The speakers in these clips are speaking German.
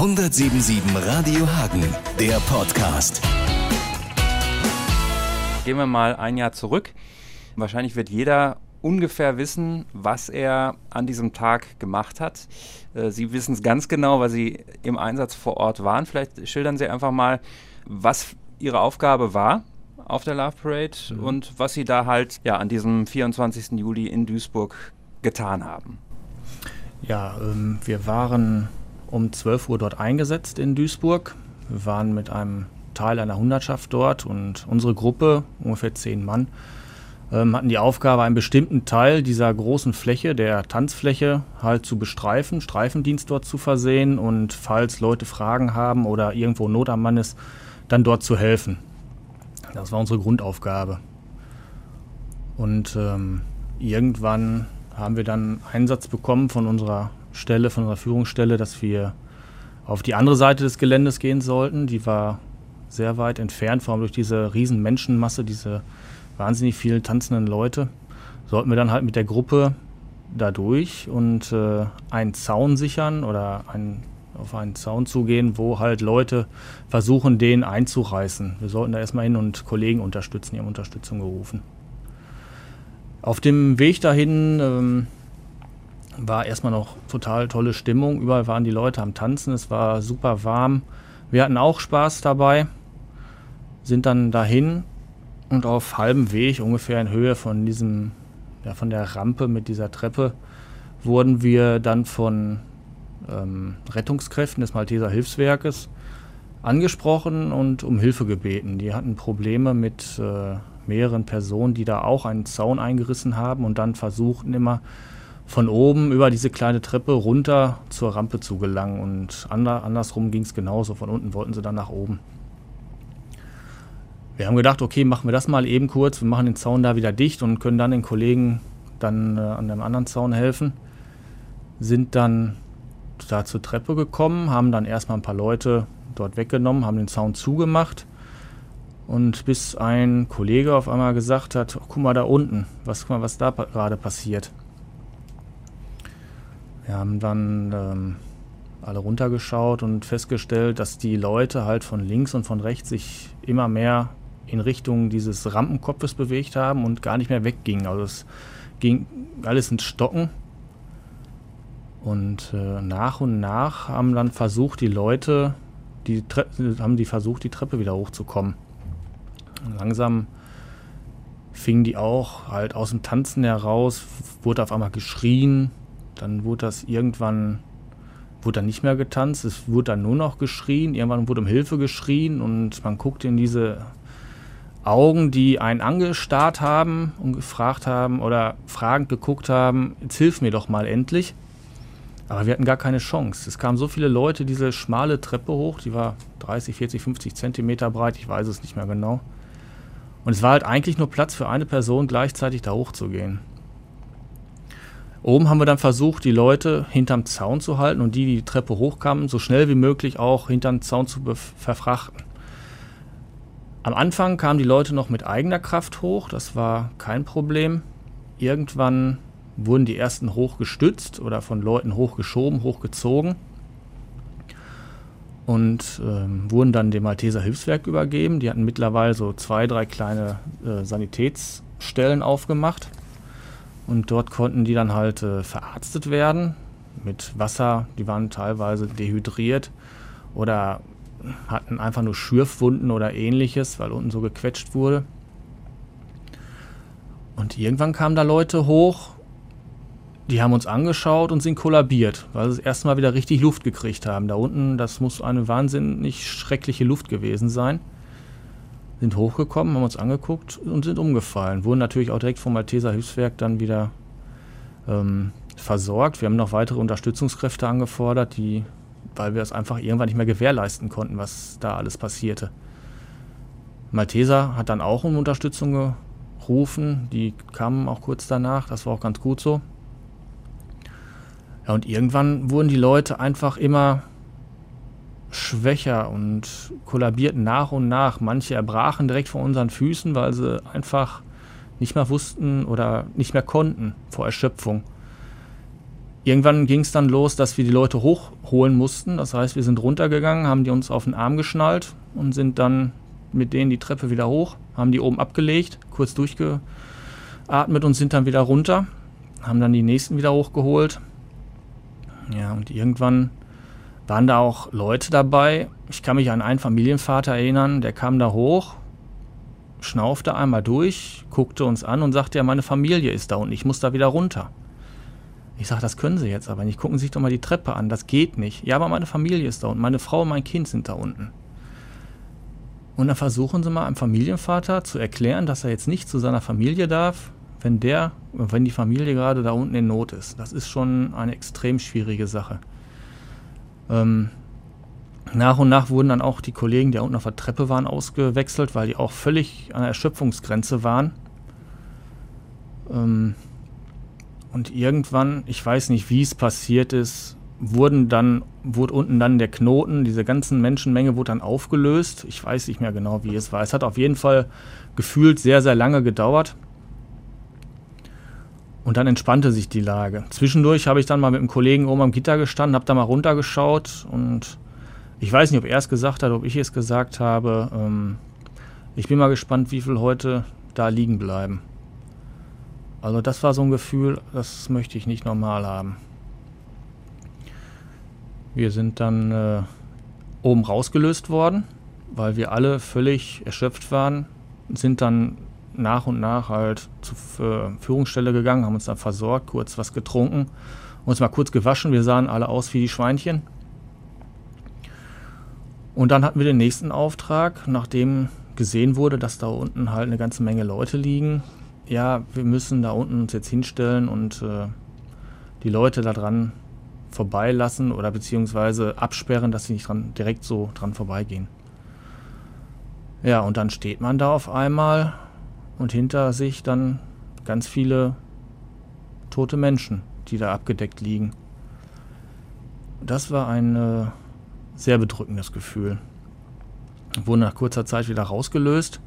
177 Radio Hagen, der Podcast. Gehen wir mal ein Jahr zurück. Wahrscheinlich wird jeder ungefähr wissen, was er an diesem Tag gemacht hat. Äh, Sie wissen es ganz genau, weil Sie im Einsatz vor Ort waren. Vielleicht schildern Sie einfach mal, was Ihre Aufgabe war auf der Love Parade mhm. und was Sie da halt ja an diesem 24. Juli in Duisburg getan haben. Ja, ähm, wir waren um 12 Uhr dort eingesetzt in Duisburg. Wir waren mit einem Teil einer Hundertschaft dort und unsere Gruppe, ungefähr zehn Mann, ähm, hatten die Aufgabe, einen bestimmten Teil dieser großen Fläche, der Tanzfläche, halt zu bestreifen, Streifendienst dort zu versehen und falls Leute Fragen haben oder irgendwo Not am Mann ist, dann dort zu helfen. Das war unsere Grundaufgabe. Und ähm, irgendwann haben wir dann Einsatz bekommen von unserer Stelle, von unserer Führungsstelle, dass wir auf die andere Seite des Geländes gehen sollten. Die war sehr weit entfernt, vor allem durch diese riesen Menschenmasse, diese wahnsinnig vielen tanzenden Leute. Sollten wir dann halt mit der Gruppe da durch und äh, einen Zaun sichern oder einen, auf einen Zaun zugehen, wo halt Leute versuchen, den einzureißen. Wir sollten da erstmal hin und Kollegen unterstützen, die haben Unterstützung gerufen. Auf dem Weg dahin ähm, war erstmal noch total tolle Stimmung. Überall waren die Leute am Tanzen. Es war super warm. Wir hatten auch Spaß dabei. Sind dann dahin und auf halbem Weg, ungefähr in Höhe von diesem, ja, von der Rampe mit dieser Treppe, wurden wir dann von ähm, Rettungskräften des Malteser Hilfswerkes angesprochen und um Hilfe gebeten. Die hatten Probleme mit äh, mehreren Personen, die da auch einen Zaun eingerissen haben und dann versuchten immer von oben über diese kleine Treppe runter zur Rampe zu gelangen. Und andersrum ging es genauso. Von unten wollten sie dann nach oben. Wir haben gedacht, okay, machen wir das mal eben kurz. Wir machen den Zaun da wieder dicht und können dann den Kollegen dann äh, an dem anderen Zaun helfen. Sind dann da zur Treppe gekommen, haben dann erstmal ein paar Leute dort weggenommen, haben den Zaun zugemacht. Und bis ein Kollege auf einmal gesagt hat, guck mal da unten, was, guck mal, was da pa gerade passiert. Wir haben dann ähm, alle runtergeschaut und festgestellt, dass die Leute halt von links und von rechts sich immer mehr in Richtung dieses Rampenkopfes bewegt haben und gar nicht mehr weggingen. Also es ging alles ins Stocken. Und äh, nach und nach haben dann versucht, die Leute, die haben die versucht, die Treppe wieder hochzukommen. Und langsam fingen die auch halt aus dem Tanzen heraus, wurde auf einmal geschrien, dann wurde das irgendwann, wurde dann nicht mehr getanzt, es wurde dann nur noch geschrien, irgendwann wurde um Hilfe geschrien und man guckte in diese Augen, die einen angestarrt haben und gefragt haben oder fragend geguckt haben, jetzt hilf mir doch mal endlich. Aber wir hatten gar keine Chance. Es kamen so viele Leute diese schmale Treppe hoch, die war 30, 40, 50 Zentimeter breit, ich weiß es nicht mehr genau. Und es war halt eigentlich nur Platz für eine Person gleichzeitig da hochzugehen. Oben haben wir dann versucht, die Leute hinterm Zaun zu halten und die, die die Treppe hochkamen, so schnell wie möglich auch hinterm Zaun zu verfrachten. Am Anfang kamen die Leute noch mit eigener Kraft hoch, das war kein Problem. Irgendwann wurden die ersten hochgestützt oder von Leuten hochgeschoben, hochgezogen und ähm, wurden dann dem Malteser Hilfswerk übergeben. Die hatten mittlerweile so zwei, drei kleine äh, Sanitätsstellen aufgemacht und dort konnten die dann halt äh, verarztet werden mit Wasser. Die waren teilweise dehydriert oder hatten einfach nur Schürfwunden oder ähnliches, weil unten so gequetscht wurde. Und irgendwann kamen da Leute hoch, die haben uns angeschaut und sind kollabiert, weil sie das erste Mal wieder richtig Luft gekriegt haben. Da unten, das muss eine wahnsinnig schreckliche Luft gewesen sein sind hochgekommen, haben uns angeguckt und sind umgefallen. Wurden natürlich auch direkt vom Malteser Hilfswerk dann wieder ähm, versorgt. Wir haben noch weitere Unterstützungskräfte angefordert, die, weil wir es einfach irgendwann nicht mehr gewährleisten konnten, was da alles passierte. Malteser hat dann auch um Unterstützung gerufen. Die kamen auch kurz danach. Das war auch ganz gut so. Ja, und irgendwann wurden die Leute einfach immer schwächer und kollabierten nach und nach. Manche erbrachen direkt vor unseren Füßen, weil sie einfach nicht mehr wussten oder nicht mehr konnten vor Erschöpfung. irgendwann ging es dann los, dass wir die Leute hochholen mussten. Das heißt, wir sind runtergegangen, haben die uns auf den Arm geschnallt und sind dann mit denen die Treppe wieder hoch, haben die oben abgelegt, kurz durchgeatmet und sind dann wieder runter, haben dann die nächsten wieder hochgeholt. Ja, und irgendwann waren da auch Leute dabei. Ich kann mich an einen Familienvater erinnern, der kam da hoch, schnaufte einmal durch, guckte uns an und sagte, ja, meine Familie ist da unten, ich muss da wieder runter. Ich sage, das können Sie jetzt aber nicht. Gucken Sie sich doch mal die Treppe an, das geht nicht. Ja, aber meine Familie ist da unten, meine Frau und mein Kind sind da unten. Und dann versuchen Sie mal einem Familienvater zu erklären, dass er jetzt nicht zu seiner Familie darf, wenn der, wenn die Familie gerade da unten in Not ist. Das ist schon eine extrem schwierige Sache. Ähm, nach und nach wurden dann auch die Kollegen, die unten auf der Treppe waren, ausgewechselt, weil die auch völlig an der Erschöpfungsgrenze waren. Ähm, und irgendwann, ich weiß nicht, wie es passiert ist, wurden dann, wurde unten dann der Knoten, diese ganzen Menschenmenge wurde dann aufgelöst. Ich weiß nicht mehr genau, wie es war. Es hat auf jeden Fall gefühlt sehr, sehr lange gedauert. Und dann entspannte sich die Lage. Zwischendurch habe ich dann mal mit einem Kollegen oben am Gitter gestanden, habe da mal runtergeschaut und ich weiß nicht, ob er es gesagt hat, ob ich es gesagt habe. Ähm, ich bin mal gespannt, wie viel heute da liegen bleiben. Also das war so ein Gefühl, das möchte ich nicht normal haben. Wir sind dann äh, oben rausgelöst worden, weil wir alle völlig erschöpft waren, sind dann nach und nach halt zur Führungsstelle gegangen, haben uns dann versorgt, kurz was getrunken, uns mal kurz gewaschen. Wir sahen alle aus wie die Schweinchen. Und dann hatten wir den nächsten Auftrag, nachdem gesehen wurde, dass da unten halt eine ganze Menge Leute liegen. Ja, wir müssen da unten uns jetzt hinstellen und äh, die Leute da dran vorbeilassen oder beziehungsweise absperren, dass sie nicht dran, direkt so dran vorbeigehen. Ja, und dann steht man da auf einmal und hinter sich dann ganz viele tote Menschen, die da abgedeckt liegen. Das war ein äh, sehr bedrückendes Gefühl. Wurde nach kurzer Zeit wieder rausgelöst,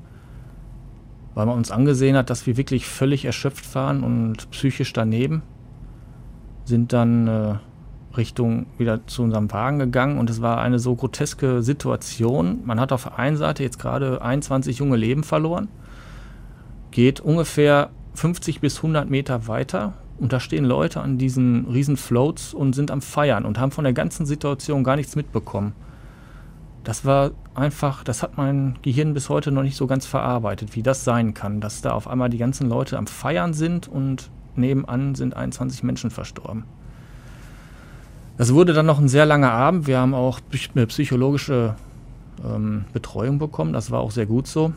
weil man uns angesehen hat, dass wir wirklich völlig erschöpft waren und psychisch daneben. Sind dann äh, Richtung wieder zu unserem Wagen gegangen und es war eine so groteske Situation. Man hat auf der einen Seite jetzt gerade 21 junge Leben verloren, geht ungefähr 50 bis 100 Meter weiter und da stehen Leute an diesen riesen Floats und sind am Feiern und haben von der ganzen Situation gar nichts mitbekommen. Das war einfach, das hat mein Gehirn bis heute noch nicht so ganz verarbeitet, wie das sein kann, dass da auf einmal die ganzen Leute am Feiern sind und nebenan sind 21 Menschen verstorben. Das wurde dann noch ein sehr langer Abend. Wir haben auch eine psychologische ähm, Betreuung bekommen. Das war auch sehr gut so.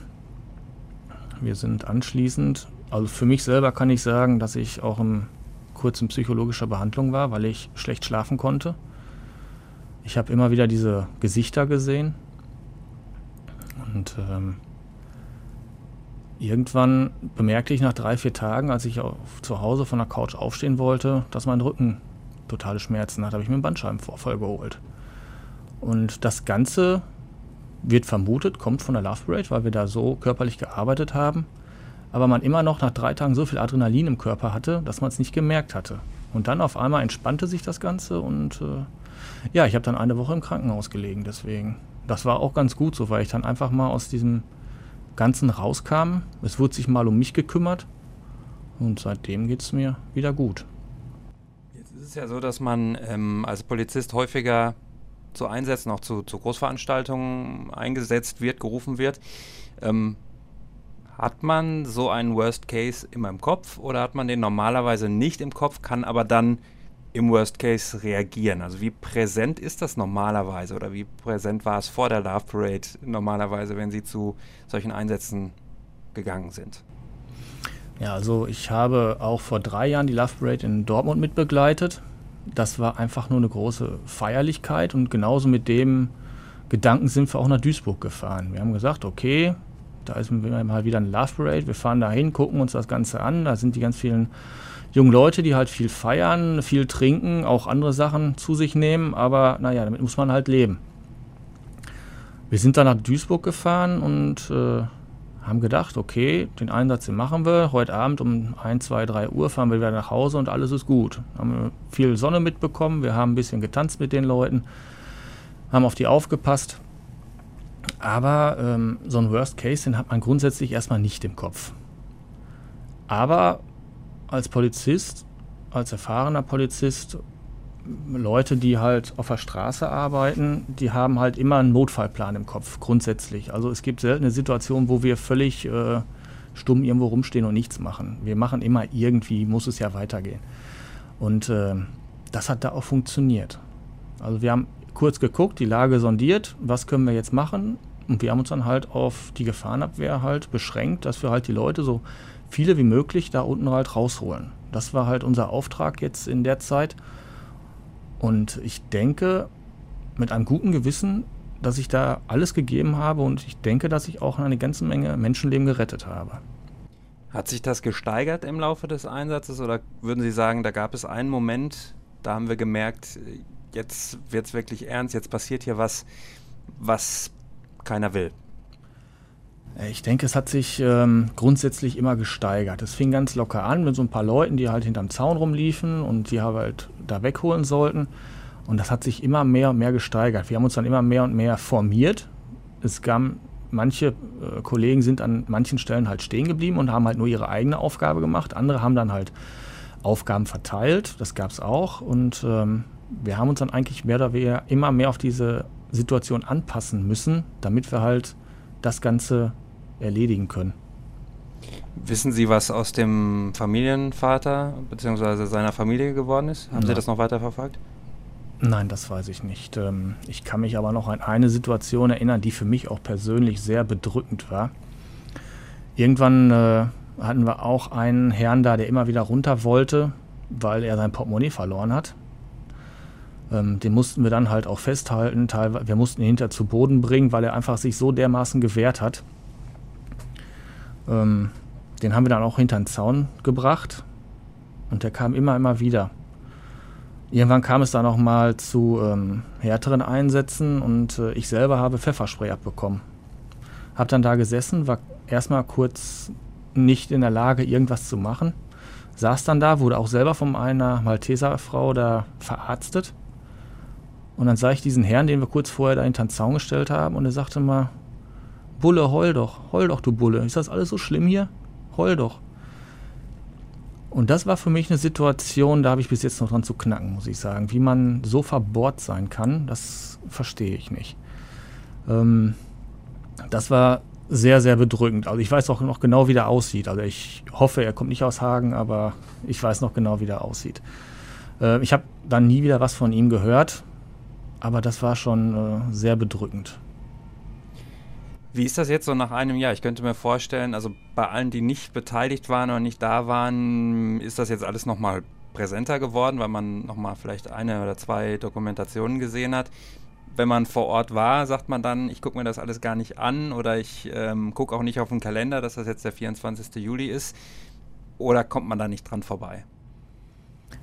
Wir sind anschließend, also für mich selber kann ich sagen, dass ich auch in kurzen psychologischer Behandlung war, weil ich schlecht schlafen konnte. Ich habe immer wieder diese Gesichter gesehen. Und ähm, irgendwann bemerkte ich nach drei, vier Tagen, als ich zu Hause von der Couch aufstehen wollte, dass mein Rücken totale Schmerzen hat, habe ich mir einen Bandscheibenvorfall geholt. Und das Ganze wird vermutet, kommt von der Love Parade, weil wir da so körperlich gearbeitet haben, aber man immer noch nach drei Tagen so viel Adrenalin im Körper hatte, dass man es nicht gemerkt hatte. Und dann auf einmal entspannte sich das Ganze und äh, ja, ich habe dann eine Woche im Krankenhaus gelegen, deswegen. Das war auch ganz gut so, weil ich dann einfach mal aus diesem Ganzen rauskam. Es wurde sich mal um mich gekümmert und seitdem geht es mir wieder gut ist ja so, dass man ähm, als Polizist häufiger zu Einsätzen, auch zu, zu Großveranstaltungen eingesetzt wird, gerufen wird. Ähm, hat man so einen Worst Case immer im Kopf oder hat man den normalerweise nicht im Kopf, kann aber dann im Worst Case reagieren? Also wie präsent ist das normalerweise oder wie präsent war es vor der Love Parade normalerweise, wenn Sie zu solchen Einsätzen gegangen sind? Ja, also ich habe auch vor drei Jahren die Love Parade in Dortmund mitbegleitet. Das war einfach nur eine große Feierlichkeit und genauso mit dem Gedanken sind wir auch nach Duisburg gefahren. Wir haben gesagt, okay, da ist mal wieder eine Love Parade, wir fahren da hin, gucken uns das Ganze an. Da sind die ganz vielen jungen Leute, die halt viel feiern, viel trinken, auch andere Sachen zu sich nehmen, aber naja, damit muss man halt leben. Wir sind dann nach Duisburg gefahren und äh, haben gedacht, okay, den Einsatz, den machen wir. Heute Abend um 1, 2, 3 Uhr fahren wir wieder nach Hause und alles ist gut. Haben viel Sonne mitbekommen, wir haben ein bisschen getanzt mit den Leuten, haben auf die aufgepasst. Aber ähm, so ein Worst Case, den hat man grundsätzlich erstmal nicht im Kopf. Aber als Polizist, als erfahrener Polizist Leute, die halt auf der Straße arbeiten, die haben halt immer einen Notfallplan im Kopf, grundsätzlich. Also es gibt selten eine Situation, wo wir völlig äh, stumm irgendwo rumstehen und nichts machen. Wir machen immer irgendwie, muss es ja weitergehen. Und äh, das hat da auch funktioniert. Also wir haben kurz geguckt, die Lage sondiert, was können wir jetzt machen? Und wir haben uns dann halt auf die Gefahrenabwehr halt beschränkt, dass wir halt die Leute so viele wie möglich da unten halt rausholen. Das war halt unser Auftrag jetzt in der Zeit. Und ich denke mit einem guten Gewissen, dass ich da alles gegeben habe und ich denke, dass ich auch eine ganze Menge Menschenleben gerettet habe. Hat sich das gesteigert im Laufe des Einsatzes oder würden Sie sagen, da gab es einen Moment, da haben wir gemerkt, jetzt wird es wirklich ernst, jetzt passiert hier was, was keiner will? Ich denke, es hat sich ähm, grundsätzlich immer gesteigert. Es fing ganz locker an mit so ein paar Leuten, die halt hinterm Zaun rumliefen und die halt da wegholen sollten. Und das hat sich immer mehr und mehr gesteigert. Wir haben uns dann immer mehr und mehr formiert. Es gab manche äh, Kollegen sind an manchen Stellen halt stehen geblieben und haben halt nur ihre eigene Aufgabe gemacht. Andere haben dann halt Aufgaben verteilt. Das gab es auch. Und ähm, wir haben uns dann eigentlich mehr oder weniger immer mehr auf diese Situation anpassen müssen, damit wir halt das Ganze erledigen können. Wissen Sie, was aus dem Familienvater bzw. seiner Familie geworden ist? Haben Nein. Sie das noch weiter verfolgt? Nein, das weiß ich nicht. Ähm, ich kann mich aber noch an eine Situation erinnern, die für mich auch persönlich sehr bedrückend war. Irgendwann äh, hatten wir auch einen Herrn da, der immer wieder runter wollte, weil er sein Portemonnaie verloren hat. Ähm, den mussten wir dann halt auch festhalten. Wir mussten ihn hinter zu Boden bringen, weil er einfach sich so dermaßen gewehrt hat. Ähm, den haben wir dann auch hinter den Zaun gebracht und der kam immer, immer wieder. Irgendwann kam es dann auch mal zu ähm, härteren Einsätzen und äh, ich selber habe Pfefferspray abbekommen. Hab dann da gesessen, war erstmal kurz nicht in der Lage, irgendwas zu machen. Saß dann da, wurde auch selber von einer Malteserfrau da verarztet. Und dann sah ich diesen Herrn, den wir kurz vorher da hinter den Zaun gestellt haben, und er sagte mal, Bulle, heul doch, heul doch, du Bulle. Ist das alles so schlimm hier? Heul doch. Und das war für mich eine Situation, da habe ich bis jetzt noch dran zu knacken, muss ich sagen. Wie man so verbohrt sein kann, das verstehe ich nicht. Ähm, das war sehr, sehr bedrückend. Also ich weiß auch noch genau, wie der aussieht. Also ich hoffe, er kommt nicht aus Hagen, aber ich weiß noch genau, wie der aussieht. Äh, ich habe dann nie wieder was von ihm gehört, aber das war schon äh, sehr bedrückend. Wie ist das jetzt so nach einem Jahr? Ich könnte mir vorstellen, also bei allen, die nicht beteiligt waren oder nicht da waren, ist das jetzt alles nochmal präsenter geworden, weil man nochmal vielleicht eine oder zwei Dokumentationen gesehen hat. Wenn man vor Ort war, sagt man dann, ich gucke mir das alles gar nicht an oder ich ähm, gucke auch nicht auf den Kalender, dass das jetzt der 24. Juli ist. Oder kommt man da nicht dran vorbei?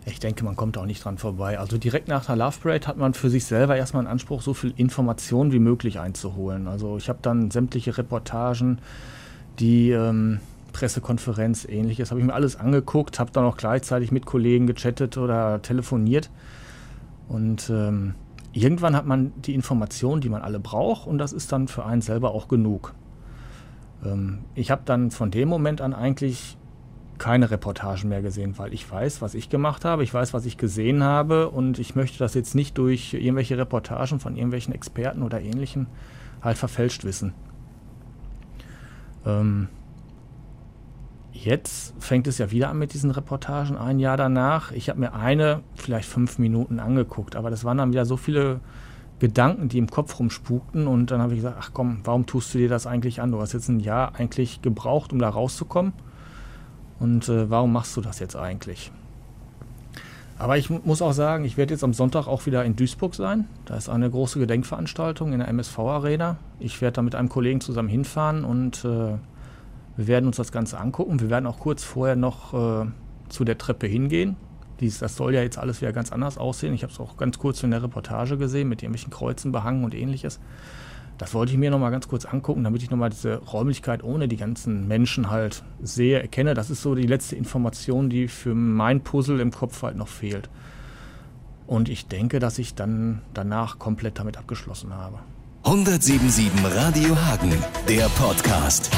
Ich denke, man kommt auch nicht dran vorbei. Also direkt nach der Love Parade hat man für sich selber erstmal einen Anspruch, so viel Informationen wie möglich einzuholen. Also ich habe dann sämtliche Reportagen, die ähm, Pressekonferenz, ähnliches, habe ich mir alles angeguckt, habe dann auch gleichzeitig mit Kollegen gechattet oder telefoniert. Und ähm, irgendwann hat man die Informationen, die man alle braucht, und das ist dann für einen selber auch genug. Ähm, ich habe dann von dem Moment an eigentlich keine Reportagen mehr gesehen, weil ich weiß, was ich gemacht habe, ich weiß, was ich gesehen habe und ich möchte das jetzt nicht durch irgendwelche Reportagen von irgendwelchen Experten oder ähnlichen halt verfälscht wissen. Ähm, jetzt fängt es ja wieder an mit diesen Reportagen, ein Jahr danach. Ich habe mir eine, vielleicht fünf Minuten angeguckt, aber das waren dann wieder so viele Gedanken, die im Kopf rumspukten und dann habe ich gesagt, ach komm, warum tust du dir das eigentlich an? Du hast jetzt ein Jahr eigentlich gebraucht, um da rauszukommen und äh, warum machst du das jetzt eigentlich? Aber ich muss auch sagen, ich werde jetzt am Sonntag auch wieder in Duisburg sein. Da ist eine große Gedenkveranstaltung in der MSV Arena. Ich werde da mit einem Kollegen zusammen hinfahren und äh, wir werden uns das Ganze angucken. Wir werden auch kurz vorher noch äh, zu der Treppe hingehen. Dies, das soll ja jetzt alles wieder ganz anders aussehen. Ich habe es auch ganz kurz in der Reportage gesehen mit irgendwelchen Kreuzen behangen und ähnliches. Das wollte ich mir nochmal ganz kurz angucken, damit ich nochmal diese Räumlichkeit ohne die ganzen Menschen halt sehe, erkenne. Das ist so die letzte Information, die für mein Puzzle im Kopf halt noch fehlt. Und ich denke, dass ich dann danach komplett damit abgeschlossen habe. 1077 Radio Hagen, der Podcast.